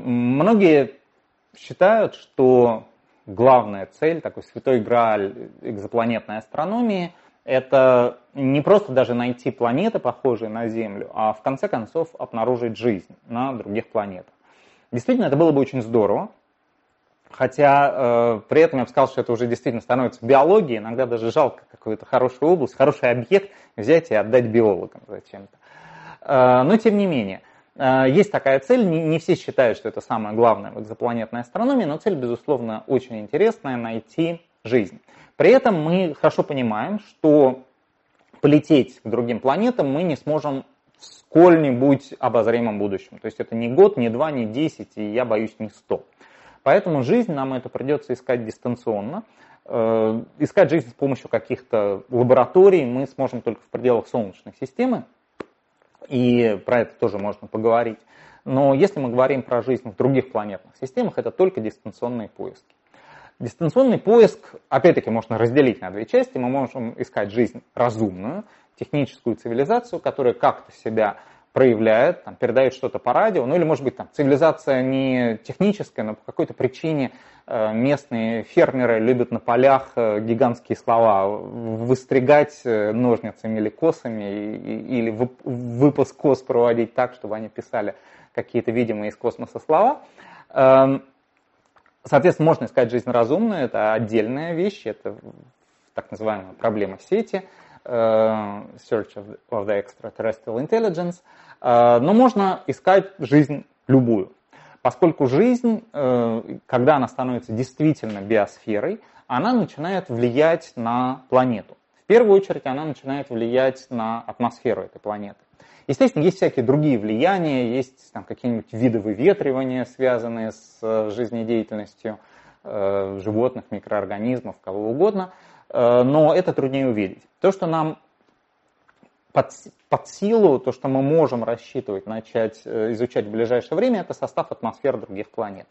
Многие считают, что главная цель, такой святой грааль экзопланетной астрономии, это не просто даже найти планеты, похожие на Землю, а в конце концов обнаружить жизнь на других планетах. Действительно, это было бы очень здорово, хотя э, при этом я бы сказал, что это уже действительно становится биологией, иногда даже жалко какую-то хорошую область, хороший объект взять и отдать биологам зачем-то. Э, но тем не менее, есть такая цель, не, не все считают, что это самое главное в экзопланетной астрономии, но цель, безусловно, очень интересная – найти жизнь. При этом мы хорошо понимаем, что полететь к другим планетам мы не сможем в сколь-нибудь обозримом будущем. То есть это не год, не два, не десять, и я боюсь не сто. Поэтому жизнь нам это придется искать дистанционно. Э, искать жизнь с помощью каких-то лабораторий мы сможем только в пределах Солнечной системы, и про это тоже можно поговорить. Но если мы говорим про жизнь в других планетных системах, это только дистанционные поиски. Дистанционный поиск, опять-таки, можно разделить на две части. Мы можем искать жизнь разумную, техническую цивилизацию, которая как-то себя проявляет, там, передает что-то по радио, ну или может быть там цивилизация не техническая, но по какой-то причине э, местные фермеры любят на полях э, гигантские слова выстригать э, ножницами или косами, или выпуск кос проводить так, чтобы они писали какие-то видимые из космоса слова. Эм, Соответственно, можно искать жизнь разумную, это отдельная вещь, это так называемая проблема сети, Search of the Extraterrestrial Intelligence, э, но можно искать жизнь любую. Поскольку жизнь, э, когда она становится действительно биосферой, она начинает влиять на планету. В первую очередь она начинает влиять на атмосферу этой планеты. Естественно, есть всякие другие влияния, есть там, какие-нибудь виды выветривания, связанные с э, жизнедеятельностью э, животных, микроорганизмов, кого угодно, э, но это труднее увидеть. То, что нам под, под силу, то, что мы можем рассчитывать, начать э, изучать в ближайшее время, это состав атмосфер других планет.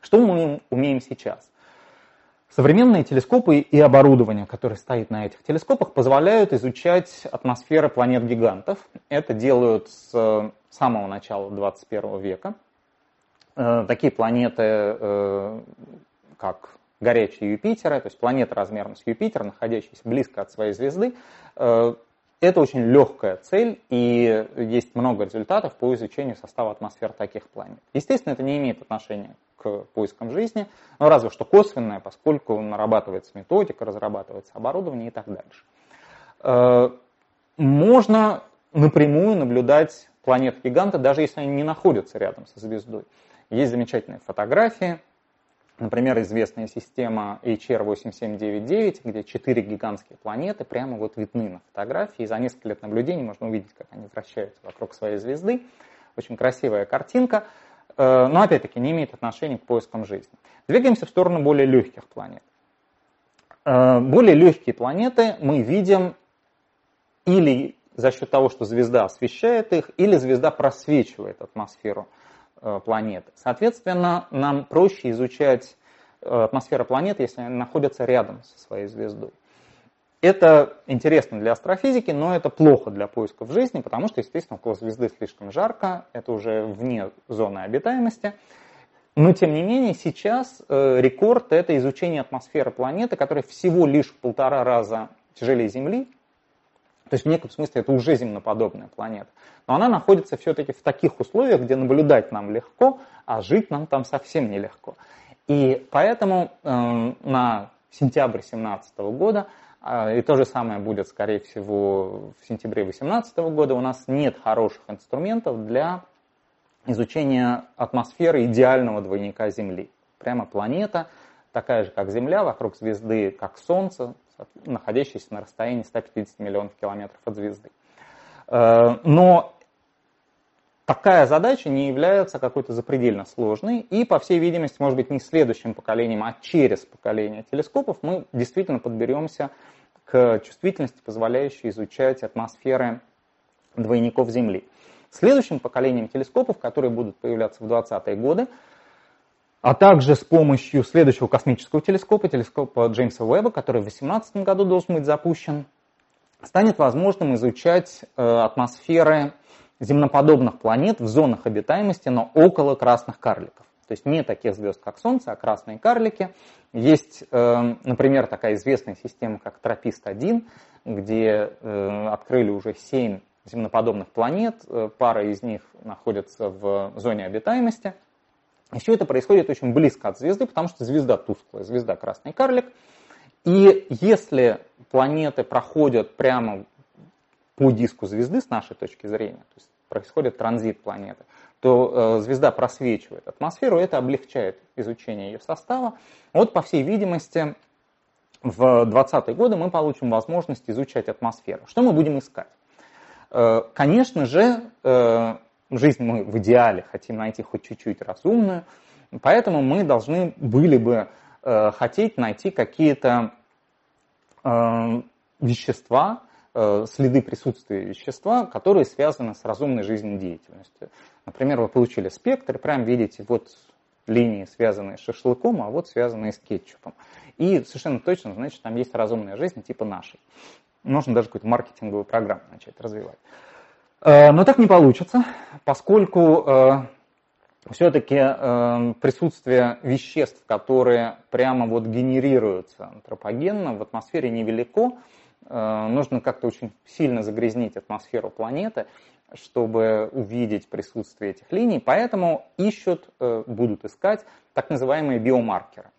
Что мы умеем сейчас? Современные телескопы и оборудование, которое стоит на этих телескопах, позволяют изучать атмосферы планет-гигантов. Это делают с самого начала 21 века. Э, такие планеты, э, как горячие Юпитера, то есть планеты размером с Юпитер, находящиеся близко от своей звезды, э, это очень легкая цель, и есть много результатов по изучению состава атмосфер таких планет. Естественно, это не имеет отношения к поискам жизни, но разве что косвенное, поскольку нарабатывается методика, разрабатывается оборудование и так дальше. Э, можно напрямую наблюдать планеты-гиганты, даже если они не находятся рядом со звездой. Есть замечательные фотографии, Например, известная система HR8799, где четыре гигантские планеты прямо вот видны на фотографии. И за несколько лет наблюдений можно увидеть, как они вращаются вокруг своей звезды. Очень красивая картинка, э, но опять-таки не имеет отношения к поискам жизни. Двигаемся в сторону более легких планет. Э, более легкие планеты мы видим или за счет того, что звезда освещает их, или звезда просвечивает атмосферу планеты. Соответственно, нам проще изучать э, атмосферу планеты, если они находятся рядом со своей звездой. Это интересно для астрофизики, но это плохо для поисков жизни, потому что, естественно, около звезды слишком жарко, это уже вне зоны обитаемости. Но, тем не менее, сейчас э, рекорд – это изучение атмосферы планеты, которая всего лишь в полтора раза тяжелее Земли, то есть в неком смысле это уже земноподобная планета. Но она находится все-таки в таких условиях, где наблюдать нам легко, а жить нам там совсем нелегко. И поэтому э, на сентябрь 2017 года, э, и то же самое будет, скорее всего, в сентябре 2018 года, у нас нет хороших инструментов для изучения атмосферы идеального двойника Земли. Прямо планета, такая же, как Земля, вокруг звезды, как Солнце, находящийся на расстоянии 150 миллионов километров от звезды. Э, но такая задача не является какой-то запредельно сложной, и, по всей видимости, может быть, не следующим поколением, а через поколение телескопов мы действительно подберемся к чувствительности, позволяющей изучать атмосферы двойников Земли. Следующим поколением телескопов, которые будут появляться в 20-е годы, а также с помощью следующего космического телескопа, телескопа Джеймса Уэбба, который в 2018 году должен быть запущен, станет возможным изучать э, атмосферы земноподобных планет в зонах обитаемости, но около красных карликов. То есть не таких звезд, как Солнце, а красные карлики. Есть, э, например, такая известная система, как Тропист-1, где э, открыли уже 7 земноподобных планет, пара из них находится в зоне обитаемости. И все это происходит очень близко от звезды, потому что звезда тусклая, звезда красный карлик. И если планеты проходят прямо по диску звезды с нашей точки зрения, то есть происходит транзит планеты, то э, звезда просвечивает атмосферу, это облегчает изучение ее состава. Вот, по всей видимости, в 20-е годы мы получим возможность изучать атмосферу. Что мы будем искать? Э, конечно же, э, жизнь мы в идеале хотим найти хоть чуть-чуть разумную, поэтому мы должны были бы э, хотеть найти какие-то вещества, следы присутствия вещества, которые связаны с разумной жизнедеятельностью. Например, вы получили спектр, прям видите, вот линии, связанные с шашлыком, а вот связанные с кетчупом. И совершенно точно, значит, там есть разумная жизнь типа нашей. Можно даже какую-то маркетинговую программу начать развивать. Э, но так не получится, поскольку э, все-таки э, присутствие веществ, которые прямо вот генерируются антропогенно, в атмосфере невелико. Нужно как-то очень сильно загрязнить атмосферу планеты, чтобы увидеть присутствие этих линий. Поэтому ищут, будут искать так называемые биомаркеры.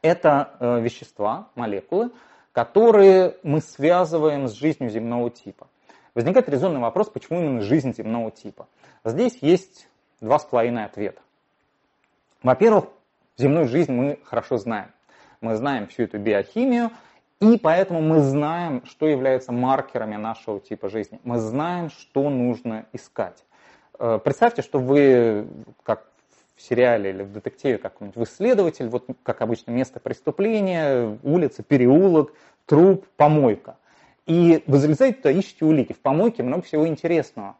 Это вещества, молекулы, которые мы связываем с жизнью земного типа. Возникает резонный вопрос, почему именно жизнь земного типа. Здесь есть два с половиной ответа. Во-первых, земную жизнь мы хорошо знаем. Мы знаем всю эту биохимию, и поэтому мы знаем, что является маркерами нашего типа жизни. Мы знаем, что нужно искать. Э, представьте, что вы, как в сериале или в детективе какой-нибудь, вы следователь, вот как обычно место преступления, улица, переулок, труп, помойка. И вы залезаете туда, ищете улики. В помойке много всего интересного.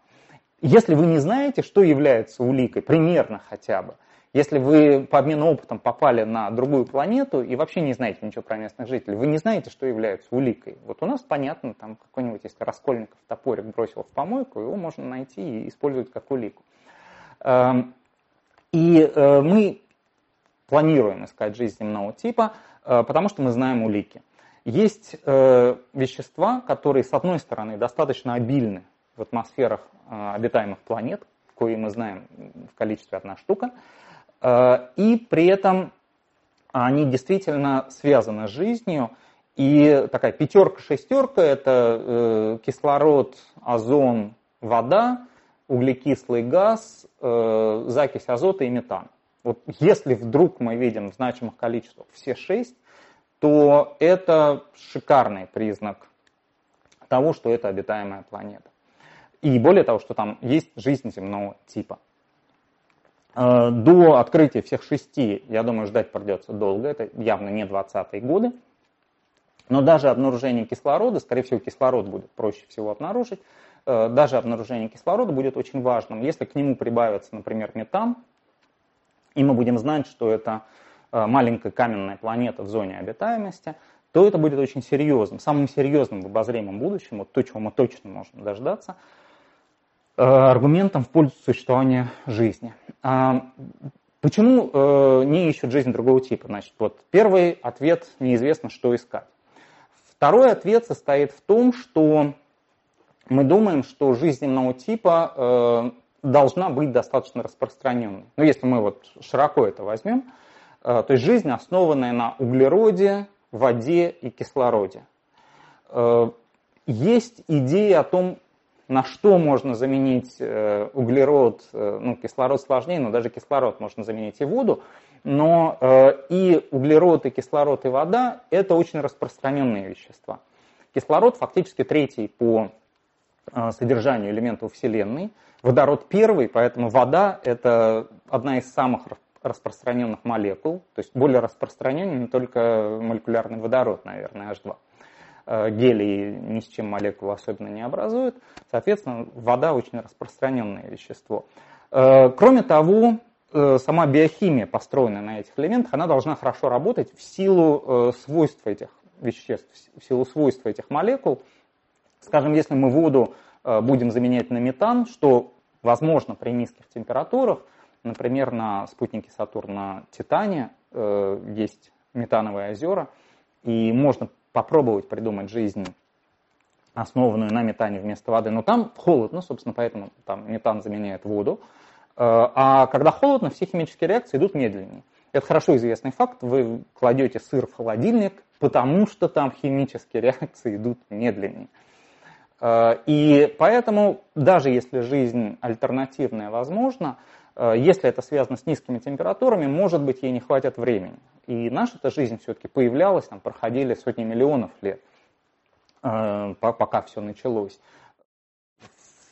Если вы не знаете, что является уликой, примерно хотя бы, если вы по обмену опытом попали на другую планету и вообще не знаете ничего про местных жителей, вы не знаете, что является уликой. Вот у нас понятно, там какой-нибудь, если Раскольников топорик бросил в помойку, его можно найти и использовать как улику. Эм, и э, мы планируем искать жизнь земного типа, э, потому что мы знаем улики. Есть э, вещества, которые, с одной стороны, достаточно обильны в атмосферах обитаемых планет, кои мы знаем в количестве одна штука, и при этом они действительно связаны с жизнью, и такая пятерка-шестерка – это кислород, озон, вода, углекислый газ, э, закись азота и метан. Вот если вдруг мы видим в значимых количествах все шесть, то это шикарный признак того, что это обитаемая планета. И более того, что там есть жизнь земного типа. Э, до открытия всех шести, я думаю, ждать придется долго, это явно не 20-е годы. Но даже обнаружение кислорода, скорее всего, кислород будет проще всего обнаружить, Э, даже обнаружение кислорода будет очень важным. Если к нему прибавится, например, метан, и мы будем знать, что это маленькая каменная планета в зоне обитаемости, то это будет очень серьезным, самым серьезным в обозримом будущем, вот то, чего мы точно можем дождаться, э, аргументом в пользу существования жизни. А почему не ищут жизнь другого типа? Значит, вот первый ответ неизвестно, что искать. Второй ответ состоит в том, что мы думаем, что жизнь земного типа э, должна быть достаточно распространенной. Ну, если мы вот широко это возьмем, э, то есть жизнь, основанная на углероде, воде и кислороде. Э, есть идея о том, на что можно заменить э, углерод, э, ну, кислород сложнее, но даже кислород можно заменить и воду, но э, и углерод, и кислород, и вода – это очень распространенные вещества. Кислород фактически третий по Э, содержанию элементов Вселенной. Водород первый, поэтому вода – это одна из самых распространенных молекул, то есть более распространенный только молекулярный водород, наверное, H2. Э, гелий ни с чем молекулу особенно не образует. Соответственно, вода очень распространенное вещество. Э, кроме того, сама биохимия, построенная на этих элементах, она должна хорошо работать в силу свойств этих веществ, в силу свойств этих молекул – Скажем, если мы воду будем заменять на метан, что возможно при низких температурах. Например, на спутнике Сатурна Титане есть метановые озера, и можно попробовать придумать жизнь, основанную на метане вместо воды. Но там холодно, собственно, поэтому там метан заменяет воду. А когда холодно, все химические реакции идут медленнее. Это хорошо известный факт. Вы кладете сыр в холодильник, потому что там химические реакции идут медленнее. Э, и поэтому, даже если жизнь альтернативная возможна, э, если это связано с низкими температурами, может быть, ей не хватит времени. И наша эта жизнь все-таки появлялась, там проходили сотни миллионов лет, э, пока все началось.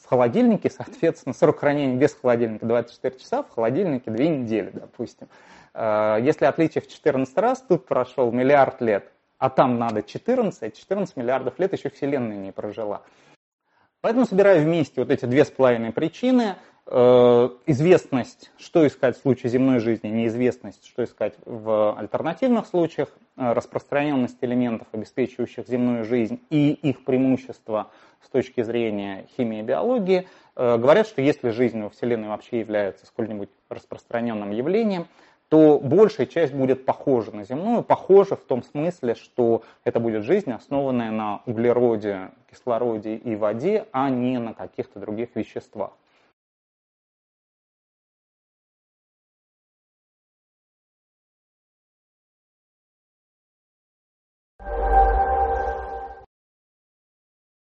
В холодильнике, соответственно, срок хранения без холодильника 24 часа, в холодильнике 2 недели, допустим. Э, если отличие в 14 раз, тут прошел миллиард лет, а там надо 14, 14 миллиардов лет еще Вселенная не прожила. Поэтому собираю вместе вот эти две с половиной причины. Э, известность, что искать в случае земной жизни, неизвестность, что искать в альтернативных случаях, э, распространенность элементов, обеспечивающих земную жизнь, и их преимущества с точки зрения химии и биологии, говорят, что если жизнь во Вселенной вообще является сколь-нибудь распространенным явлением, то большая часть будет похожа на земную, похожа в том смысле, что это будет жизнь, основанная на углероде, кислороде и воде, а не на каких-то других веществах.